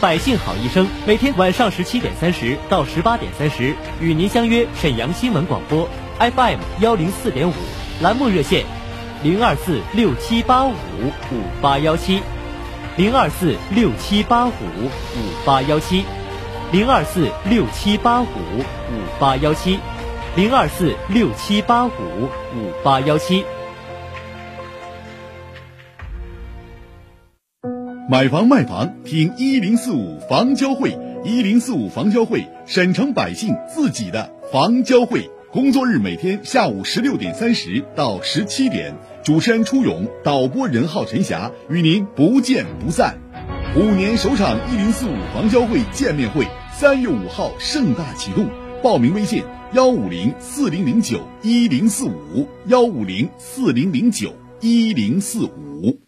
百姓好医生每天晚上十七点三十到十八点三十与您相约沈阳新闻广播 FM 幺零四点五栏目热线零二四六七八五五八幺七零二四六七八五五八幺七零二四六七八五五八幺七零二四六七八五五八幺七。买房卖房，听一零四五房交会，一零四五房交会，沈城百姓自己的房交会。工作日每天下午十六点三十到十七点，主持人初勇，导播任浩、陈霞与您不见不散。五年首场一零四五房交会见面会，三月五号盛大启动，报名微信幺五零四零零九一零四五幺五零四零零九一零四五。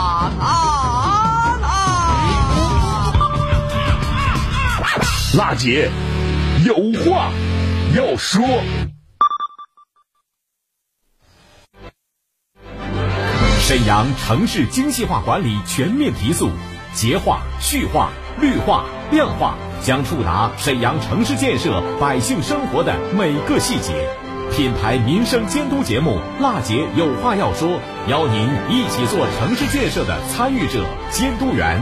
辣姐有话要说。沈阳城市精细化管理全面提速，洁化、序化、绿化、量化将触达沈阳城市建设百姓生活的每个细节。品牌民生监督节目《辣姐有话要说》，邀您一起做城市建设的参与者、监督员。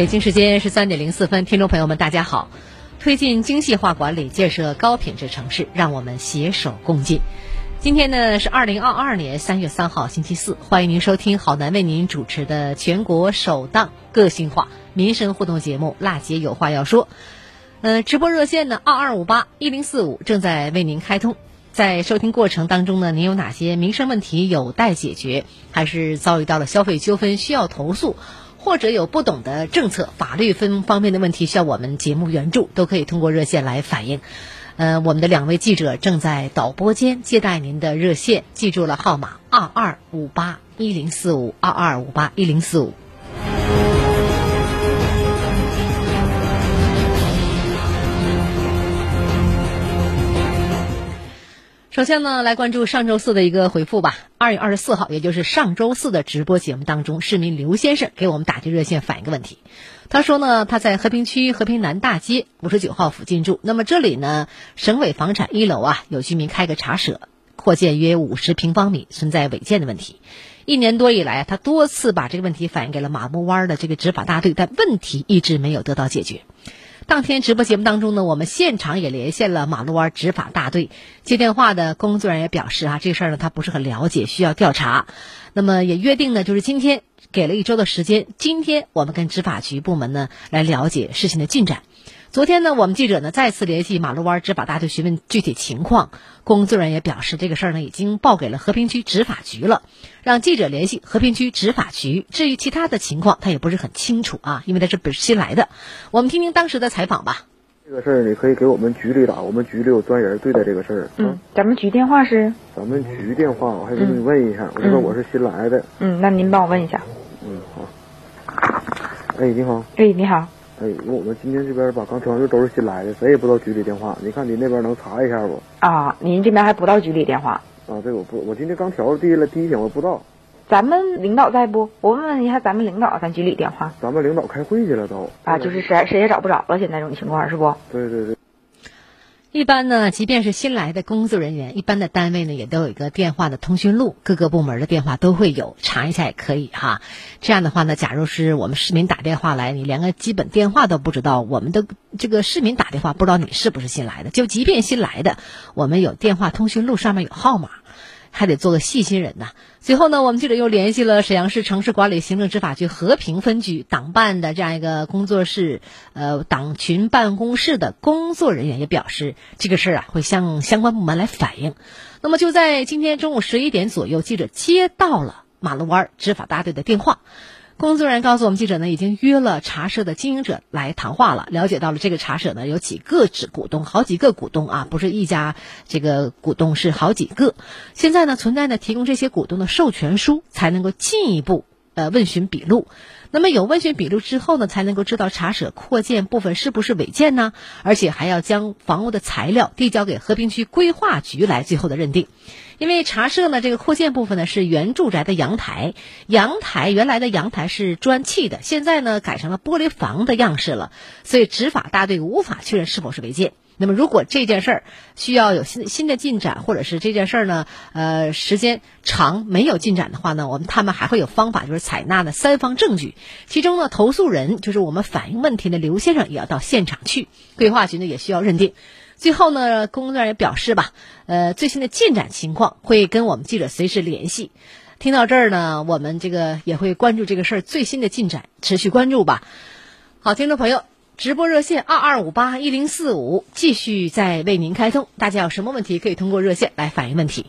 北京时间十三点零四分，听众朋友们，大家好！推进精细化管理，建设高品质城市，让我们携手共进。今天呢是二零二二年三月三号，星期四，欢迎您收听好男为您主持的全国首档个性化民生互动节目《辣姐有话要说》。呃，直播热线呢，二二五八一零四五正在为您开通。在收听过程当中呢，您有哪些民生问题有待解决，还是遭遇到了消费纠纷需要投诉，或者有不懂的政策、法律分方面的问题需要我们节目援助，都可以通过热线来反映。呃，我们的两位记者正在导播间接待您的热线，记住了号码二二五八一零四五二二五八一零四五。首先呢，来关注上周四的一个回复吧。二月二十四号，也就是上周四的直播节目当中，市民刘先生给我们打进热线反映个问题。他说呢，他在和平区和平南大街五十九号附近住。那么这里呢，省委房产一楼啊，有居民开个茶舍，扩建约五十平方米，存在违建的问题。一年多以来，他多次把这个问题反映给了马木湾的这个执法大队，但问题一直没有得到解决。当天直播节目当中呢，我们现场也连线了马路湾执法大队，接电话的工作人员表示啊，这事儿呢他不是很了解，需要调查。那么也约定呢，就是今天给了一周的时间，今天我们跟执法局部门呢来了解事情的进展。昨天呢，我们记者呢再次联系马路湾执法大队询问具体情况，工作人员也表示这个事儿呢已经报给了和平区执法局了，让记者联系和平区执法局。至于其他的情况，他也不是很清楚啊，因为他是本新来的。我们听听当时的采访吧。这个事儿你可以给我们局里打，我们局里有专人对待这个事儿。嗯，咱们局电话是？咱们局电话我还给你问一下，我这边我是新来的。嗯，那您帮我问一下。嗯，好。哎，你好。哎，你好。哎，因为我们今天这边吧，刚调完都是新来的，谁也不知道局里电话。你看你那边能查一下不？啊，您这边还不到局里电话？啊，这我不，我今天刚调第一了，第一天我不知道。咱们领导在不？我问问一下咱们领导，咱局里电话。咱们领导开会去了都。啊，就是谁谁也找不着了，现在这种情况是不？对对对。一般呢，即便是新来的工作人员，一般的单位呢也都有一个电话的通讯录，各个部门的电话都会有，查一下也可以哈。这样的话呢，假如是我们市民打电话来，你连个基本电话都不知道，我们的这个市民打电话不知道你是不是新来的，就即便新来的，我们有电话通讯录上面有号码。还得做个细心人呐。随后呢，我们记者又联系了沈阳市城市管理行政执法局和平分局党办的这样一个工作室，呃，党群办公室的工作人员也表示，这个事儿啊会向相关部门来反映。那么就在今天中午十一点左右，记者接到了马路湾执法大队的电话。工作人员告诉我们记者呢，已经约了茶社的经营者来谈话了。了解到了这个茶社呢，有几个指股东，好几个股东啊，不是一家这个股东，是好几个。现在呢，存在呢提供这些股东的授权书，才能够进一步呃问询笔录。那么有问询笔录之后呢，才能够知道茶舍扩建部分是不是违建呢？而且还要将房屋的材料递交给和平区规划局来最后的认定。因为茶社呢，这个扩建部分呢是原住宅的阳台，阳台原来的阳台是砖砌的，现在呢改成了玻璃房的样式了，所以执法大队无法确认是否是违建。那么如果这件事儿需要有新新的进展，或者是这件事儿呢，呃，时间长没有进展的话呢，我们他们还会有方法，就是采纳的三方证据，其中呢，投诉人就是我们反映问题的刘先生也要到现场去，规划局呢也需要认定。最后呢，工作人员表示吧，呃，最新的进展情况会跟我们记者随时联系。听到这儿呢，我们这个也会关注这个事儿最新的进展，持续关注吧。好，听众朋友，直播热线二二五八一零四五继续在为您开通，大家有什么问题可以通过热线来反映问题。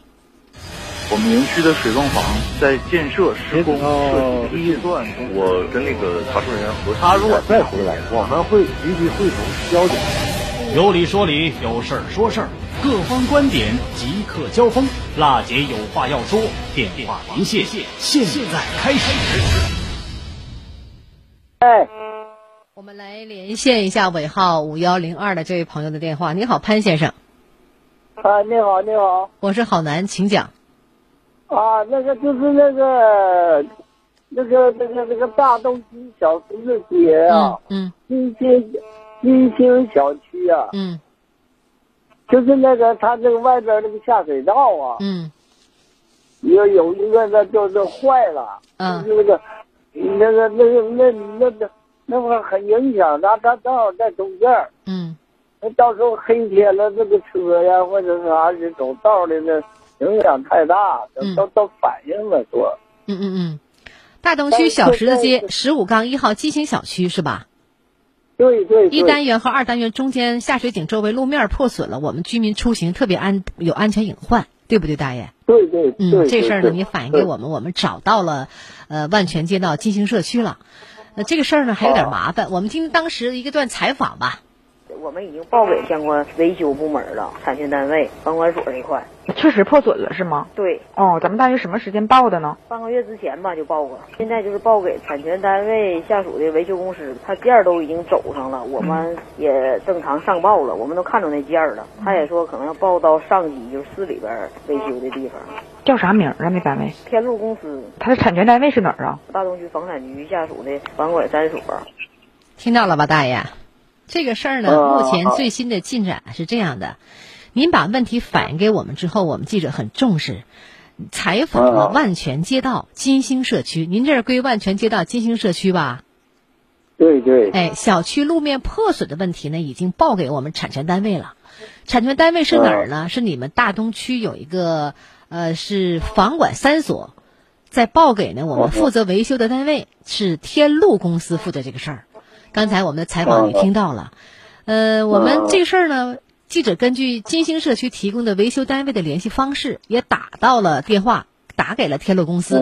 我们园区的水泵房在建设施工设计预算，我跟那个查收人员核他如果再回来，我们会立即会同交警。有理说理，有事儿说事儿，各方观点即刻交锋。辣姐有话要说，电话连线现在开始。哎，我们来连线一下尾号五幺零二的这位朋友的电话。你好，潘先生。啊，你好，你好。我是郝楠，请讲。啊，那个就是那个，那个那个那个大东区小石子街啊，嗯，新兴新兴小区啊，嗯，就是那个他这个外边那个下水道啊，嗯，有有一个那就是坏了，嗯，就是那个那个那个那那那那个很影响，那他正好在中间儿，嗯，那到时候黑天了，这个车呀或者是啥是走道的那影响太大，都都都反映了说，嗯嗯嗯，大东区小十字街十五杠一号基兴小区是吧？对对，一单元和二单元中间下水井周围路面破损了，我们居民出行特别安有安全隐患，对不对，大爷？对对，嗯，这事儿呢，你反映给我们，我们找到了，呃，万泉街道金星社区了。那这个事儿呢，还有点麻烦，我们听当时一个段采访吧。我们已经报给相关维修部门了，产权单位、房管所这块。确实破损了是吗？对。哦，咱们大约什么时间报的呢？半个月之前吧就报过，现在就是报给产权单位下属的维修公司，他件儿都已经走上了，我们也正常上报了，我们都看着那件儿了。他也说可能要报到上级，就是市里边维修的地方。叫啥名啊？那单位？天路公司。它的产权单位是哪儿啊？大东区房产局下属的房管三所。听到了吧，大爷？这个事儿呢，目前最新的进展是这样的：您把问题反映给我们之后，我们记者很重视，采访了万泉街道金星社区。您这是归万泉街道金星社区吧？对对。哎，小区路面破损的问题呢，已经报给我们产权单位了。产权单位是哪儿呢？是你们大东区有一个呃，是房管三所，在报给呢我们负责维修的单位是天路公司负责这个事儿。刚才我们的采访也听到了，呃，我们这个事儿呢，记者根据金星社区提供的维修单位的联系方式，也打到了电话，打给了天路公司，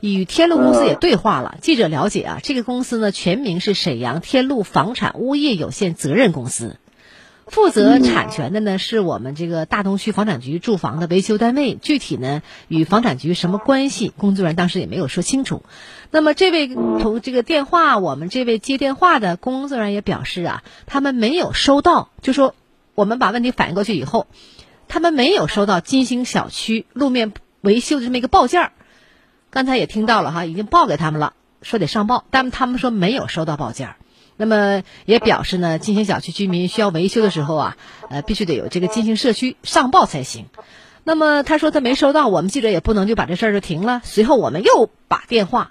与天路公司也对话了。记者了解啊，这个公司呢，全名是沈阳天路房产物业有限责任公司。负责产权的呢是我们这个大东区房产局住房的维修单位，具体呢与房产局什么关系？工作人员当时也没有说清楚。那么这位同这个电话，我们这位接电话的工作人员也表示啊，他们没有收到，就说我们把问题反映过去以后，他们没有收到金星小区路面维修的这么一个报件儿。刚才也听到了哈，已经报给他们了，说得上报，但他们说没有收到报件儿。那么也表示呢，金星小区居民需要维修的时候啊，呃，必须得有这个金星社区上报才行。那么他说他没收到，我们记者也不能就把这事儿就停了。随后我们又把电话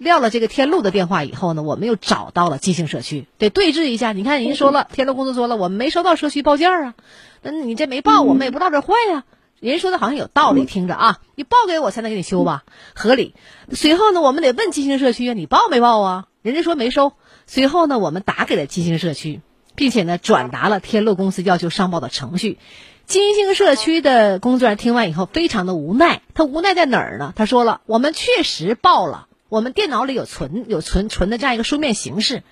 撂了这个天路的电话以后呢，我们又找到了金星社区，得对峙一下。你看人说了，天路公司说了，我们没收到社区报件啊，那你这没报，我们也不知道这坏呀。人说的好像有道理，听着啊，你报给我才能给你修吧，合理。随后呢，我们得问金星社区啊，你报没报啊？人家说没收。随后呢，我们打给了金星社区，并且呢转达了天路公司要求上报的程序。金星社区的工作人员听完以后非常的无奈，他无奈在哪儿呢？他说了，我们确实报了，我们电脑里有存有存存的这样一个书面形式，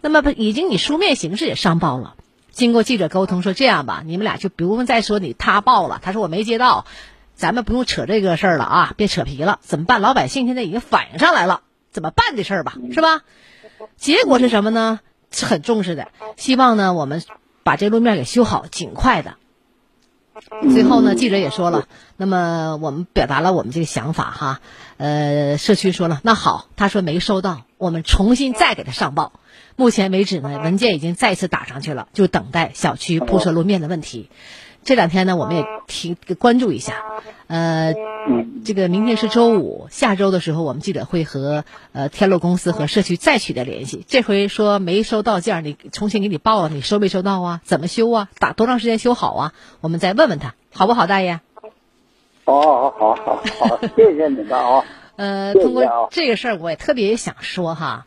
那么已经以书面形式也上报了。经过记者沟通，说这样吧，你们俩就不用再说你他报了，他说我没接到，咱们不用扯这个事儿了啊，别扯皮了，怎么办？老百姓现在已经反映上来了，怎么办这事儿吧，是吧？结果是什么呢？是很重视的，希望呢我们把这路面给修好，尽快的。最后呢，记者也说了，那么我们表达了我们这个想法哈。呃，社区说了，那好，他说没收到，我们重新再给他上报。目前为止呢，文件已经再次打上去了，就等待小区铺设路面的问题。这两天呢，我们也提关注一下。呃，这个明天是周五，下周的时候，我们记者会和呃天路公司和社区再取得联系。这回说没收到件，你重新给你报了，你收没收到啊？怎么修啊？打多长时间修好啊？我们再问问他，好不好，大爷？哦，好，好，好，好，谢谢你们啊。呃，通过这个事儿，我也特别想说哈。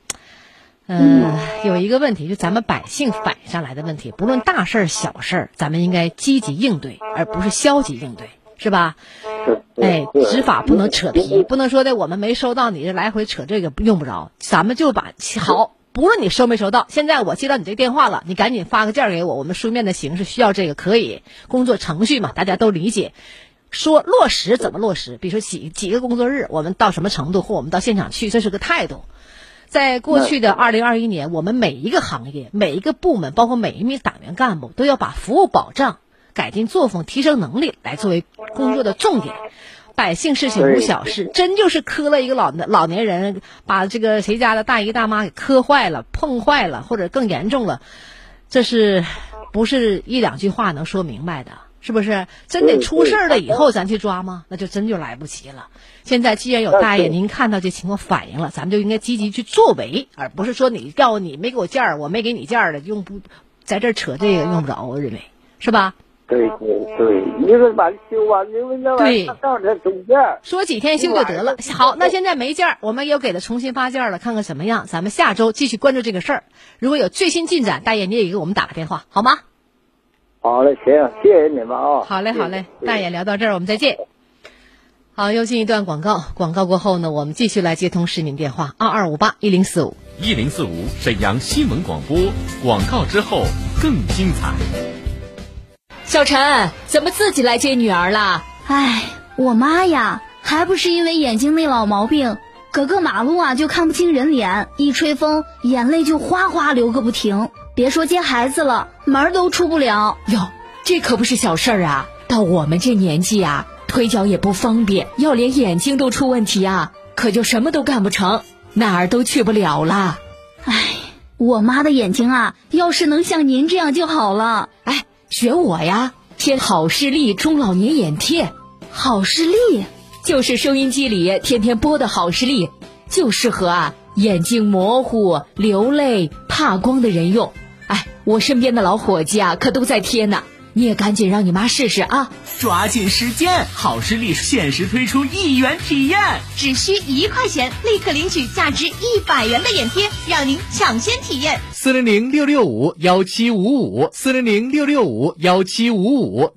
嗯，有一个问题，就咱们百姓反映上来的问题，不论大事儿、小事儿，咱们应该积极应对，而不是消极应对，是吧？哎，执法不能扯皮，不能说的我们没收到，你这来回扯这个用不着，咱们就把好，不论你收没收到，现在我接到你这电话了，你赶紧发个件给我，我们书面的形式需要这个可以，工作程序嘛，大家都理解。说落实怎么落实？比如说几几个工作日，我们到什么程度，或我们到现场去，这是个态度。在过去的二零二一年，我们每一个行业、每一个部门，包括每一名党员干部，都要把服务保障、改进作风、提升能力来作为工作的重点。百姓事情无小事，真就是磕了一个老老年人，把这个谁家的大姨大妈给磕坏了、碰坏了，或者更严重了，这是不是一两句话能说明白的？是不是真得出事儿了以后咱去抓吗？那就真就来不及了。现在既然有大爷您看到这情况反映了，咱们就应该积极去作为，而不是说你要你没给我件儿，我没给你件儿的，用不在这儿扯这个用不着，我认为是吧？对对对，一个把它修完，因为那玩意儿。说几天修就得了。好，那现在没件儿，我们又给他重新发件了，看看怎么样。咱们下周继续关注这个事儿。如果有最新进展，大爷你也给我们打个电话，好吗？好嘞，行，谢谢你们啊。好嘞，好嘞，大爷聊到这儿，我们再见。好，又进一段广告。广告过后呢，我们继续来接通市民电话二二五八一零四五一零四五沈阳新闻广播。广告之后更精彩。小陈，怎么自己来接女儿了？哎，我妈呀，还不是因为眼睛那老毛病，隔个马路啊就看不清人脸，一吹风眼泪就哗哗流个不停。别说接孩子了，门都出不了。哟，这可不是小事儿啊！到我们这年纪啊，腿脚也不方便，要连眼睛都出问题啊，可就什么都干不成，哪儿都去不了了。哎，我妈的眼睛啊，要是能像您这样就好了。哎。学我呀，贴好视力中老年眼贴，好视力就是收音机里天天播的好视力，就适合啊眼睛模糊、流泪、怕光的人用。哎，我身边的老伙计啊，可都在贴呢。你也赶紧让你妈试试啊！抓紧时间，好视力限时推出一元体验，只需一块钱，立刻领取价值一百元的眼贴，让您抢先体验。四零零六六五幺七五五，四零零六六五幺七五五。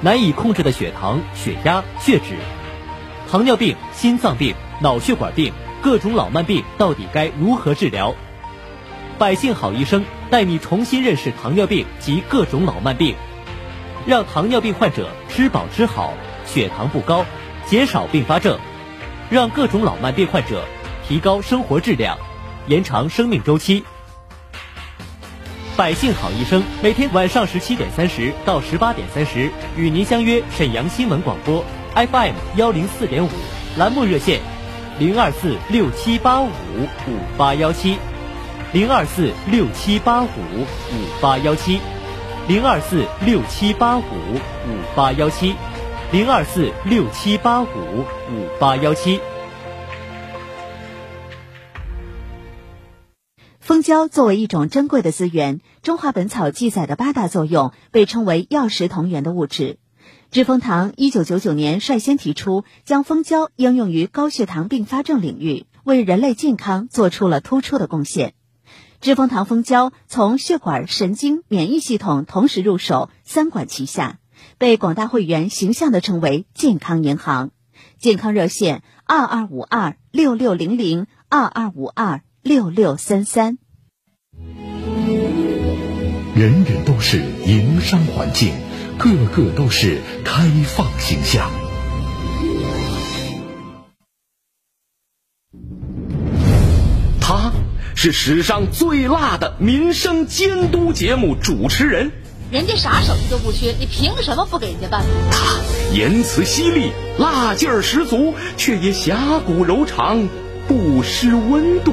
难以控制的血糖、血压、血脂，糖尿病、心脏病、脑血管病，各种老慢病到底该如何治疗？百姓好医生带你重新认识糖尿病及各种老慢病，让糖尿病患者吃饱吃好，血糖不高，减少并发症，让各种老慢病患者提高生活质量，延长生命周期。百姓好医生每天晚上十七点三十到十八点三十与您相约沈阳新闻广播 FM 幺零四点五栏目热线零二四六七八五五八幺七零二四六七八五五八幺七零二四六七八五五八幺七零二四六七八五五八幺七。蜂胶作为一种珍贵的资源，《中华本草》记载的八大作用被称为药食同源的物质。知蜂堂一九九九年率先提出将蜂胶应用于高血糖并发症领域，为人类健康做出了突出的贡献。知蜂堂蜂胶从血管、神经、免疫系统同时入手，三管齐下，被广大会员形象地称为“健康银行”。健康热线：二二五二六六零零二二五二。六六三三，人人都是营商环境，个个都是开放形象。他是史上最辣的民生监督节目主持人，人家啥手艺都不缺，你凭什么不给人家办？他言辞犀利，辣劲儿十足，却也侠骨柔肠，不失温度。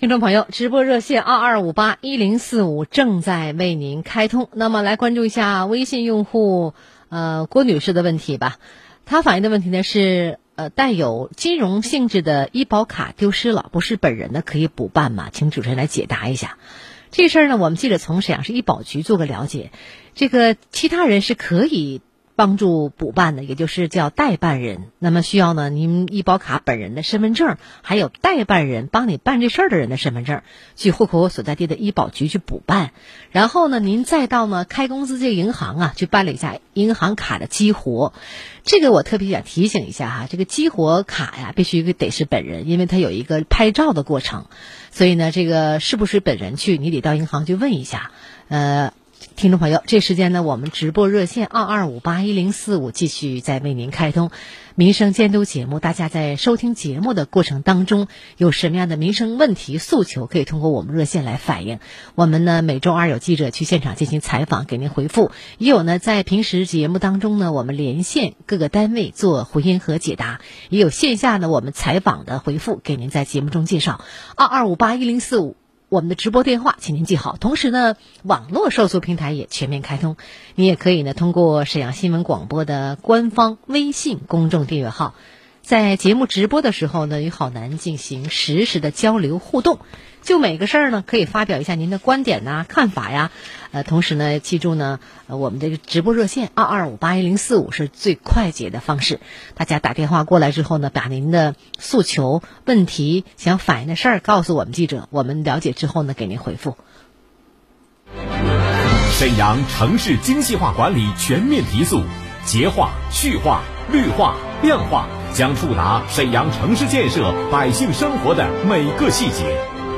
听众朋友，直播热线二二五八一零四五正在为您开通。那么，来关注一下微信用户呃郭女士的问题吧。她反映的问题呢是呃带有金融性质的医保卡丢失了，不是本人的可以补办吗？请主持人来解答一下。这事儿呢，我们记者从沈阳市医保局做个了解，这个其他人是可以帮助补办的，也就是叫代办人。那么需要呢，您医保卡本人的身份证，还有代办人帮你办这事儿的人的身份证，去户口所在地的医保局去补办。然后呢，您再到呢开工资这个银行啊，去办理一下银行卡的激活。这个我特别想提醒一下哈，这个激活卡呀，必须得是本人，因为它有一个拍照的过程。所以呢，这个是不是本人去，你得到银行去问一下。呃。听众朋友，这时间呢，我们直播热线二二五八一零四五继续在为您开通民生监督节目。大家在收听节目的过程当中，有什么样的民生问题诉求，可以通过我们热线来反映。我们呢，每周二有记者去现场进行采访，给您回复；也有呢，在平时节目当中呢，我们连线各个单位做回音和解答；也有线下呢，我们采访的回复，给您在节目中介绍。二二五八一零四五。我们的直播电话，请您记好。同时呢，网络受诉平台也全面开通，你也可以呢通过沈阳新闻广播的官方微信公众订阅号，在节目直播的时候呢，与好男进行实时的交流互动。就每个事儿呢，可以发表一下您的观点呐、看法呀。呃，同时呢，记住呢，呃，我们这个直播热线二二五八一零四五是最快捷的方式。大家打电话过来之后呢，把您的诉求、问题、想反映的事儿告诉我们记者，我们了解之后呢，给您回复。沈阳城市精细化管理全面提速，洁化、序化、绿化、亮化将触达沈阳城市建设百姓生活的每个细节。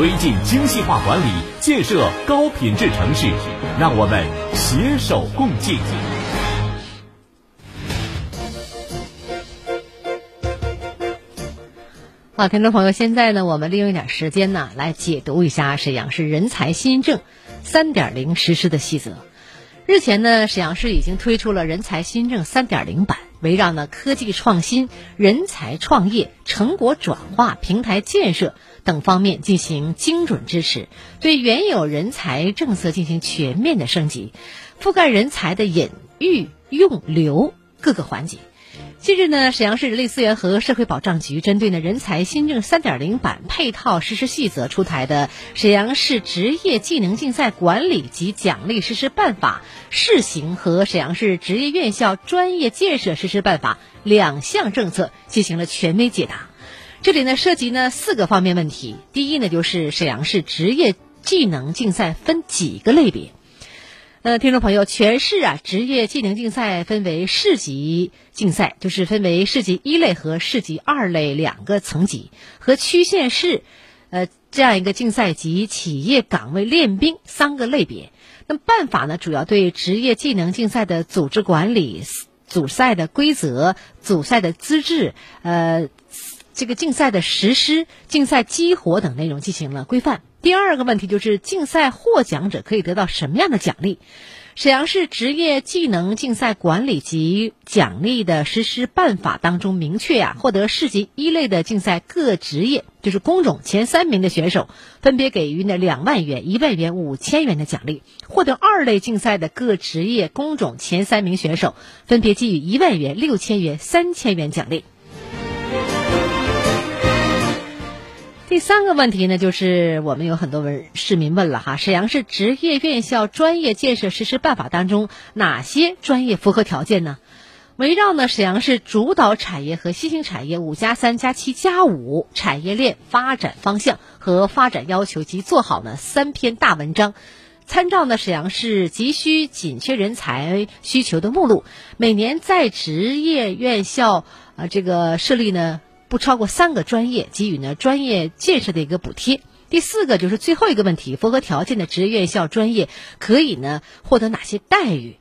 推进精细化管理，建设高品质城市，让我们携手共进。好，听众朋友，现在呢，我们利用一点时间呢，来解读一下沈阳市人才新政三点零实施的细则。日前呢，沈阳市已经推出了人才新政三点零版，围绕呢科技创新、人才创业、成果转化、平台建设。等方面进行精准支持，对原有人才政策进行全面的升级，覆盖人才的引、育、用、留各个环节。近日呢，沈阳市人力资源和社会保障局针对呢人才新政三点零版配套实施细则出台的《沈阳市职业技能竞赛管理及奖励实施办法（试行）》和《沈阳市职业院校专业建设实施办法》两项政策进行了权威解答。这里呢涉及呢四个方面问题。第一呢就是沈阳市职业技能竞赛分几个类别？呃，听众朋友，全市啊职业技能竞赛分为市级竞赛，就是分为市级一类和市级二类两个层级，和区县市，呃这样一个竞赛及企业岗位练兵三个类别。那么办法呢，主要对职业技能竞赛的组织管理、组赛的规则、组赛的资质，呃。这个竞赛的实施、竞赛激活等内容进行了规范。第二个问题就是竞赛获奖者可以得到什么样的奖励？沈阳市职业技能竞赛管理及奖励的实施办法当中明确呀，获得市级一类的竞赛各职业就是工种前三名的选手，分别给予呢两万元、一万元、五千元的奖励；获得二类竞赛的各职业工种前三名选手，分别给予一万元、六千元、三千元奖励。第三个问题呢，就是我们有很多问市民问了哈，沈阳市职业院校专业建设实施办法当中哪些专业符合条件呢？围绕呢沈阳市主导产业和新兴产业五加三加七加五产业链发展方向和发展要求及做好呢三篇大文章，参照呢沈阳市急需紧缺人才需求的目录，每年在职业院校啊这个设立呢。不超过三个专业给予呢专业建设的一个补贴。第四个就是最后一个问题，符合条件的职业院校专业可以呢获得哪些待遇？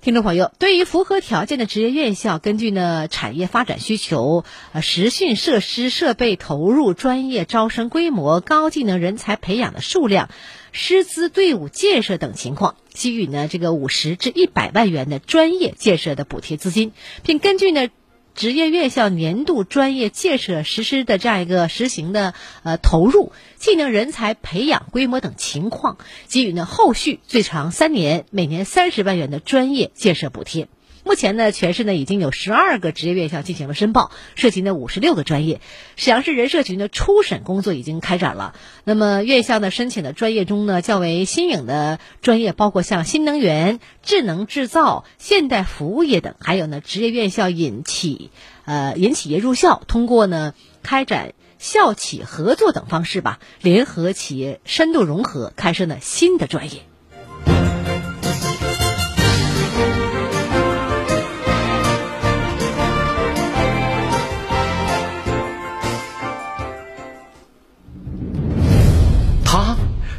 听众朋友，对于符合条件的职业院校，根据呢产业发展需求、呃实训设施设备投入、专业招生规模、高技能人才培养的数量、师资队伍建设等情况，给予呢这个五十至一百万元的专业建设的补贴资金，并根据呢。职业院校年度专业建设实施的这样一个实行的呃投入、技能人才培养规模等情况，给予呢后续最长三年、每年三十万元的专业建设补贴。目前呢，全市呢已经有十二个职业院校进行了申报，涉及呢五十六个专业。沈阳市人社局呢初审工作已经开展了。那么院校呢申请的专业中呢，较为新颖的专业包括像新能源、智能制造、现代服务业等，还有呢职业院校引企呃引企业入校，通过呢开展校企合作等方式吧，联合企业深度融合，开设呢新的专业。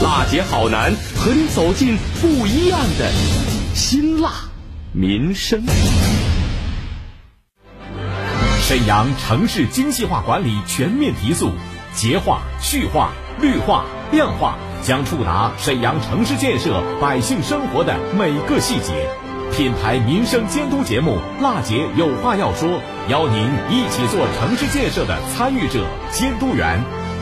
辣姐好男和你走进不一样的辛辣民生。沈阳城市精细化管理全面提速，洁化、序化、绿化、量化将触达沈阳城市建设百姓生活的每个细节。品牌民生监督节目《辣姐有话要说》，邀您一起做城市建设的参与者、监督员。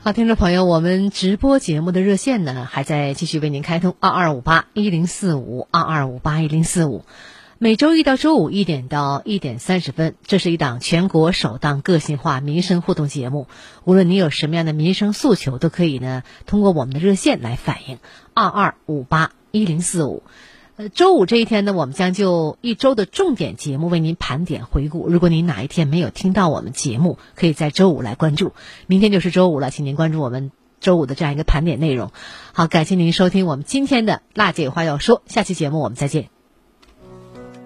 好，听众朋友，我们直播节目的热线呢，还在继续为您开通二二五八一零四五二二五八一零四五。每周一到周五一点到一点三十分，这是一档全国首档个性化民生互动节目。无论你有什么样的民生诉求，都可以呢通过我们的热线来反映二二五八一零四五。呃，周五这一天呢，我们将就一周的重点节目为您盘点回顾。如果您哪一天没有听到我们节目，可以在周五来关注。明天就是周五了，请您关注我们周五的这样一个盘点内容。好，感谢您收听我们今天的《辣姐有话要说》，下期节目我们再见。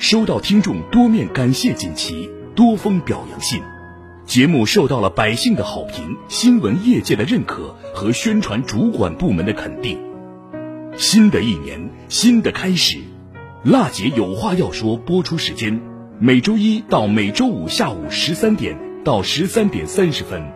收到听众多面感谢锦旗、多封表扬信，节目受到了百姓的好评、新闻业界的认可和宣传主管部门的肯定。新的一年，新的开始，辣姐有话要说。播出时间：每周一到每周五下午十三点到十三点三十分。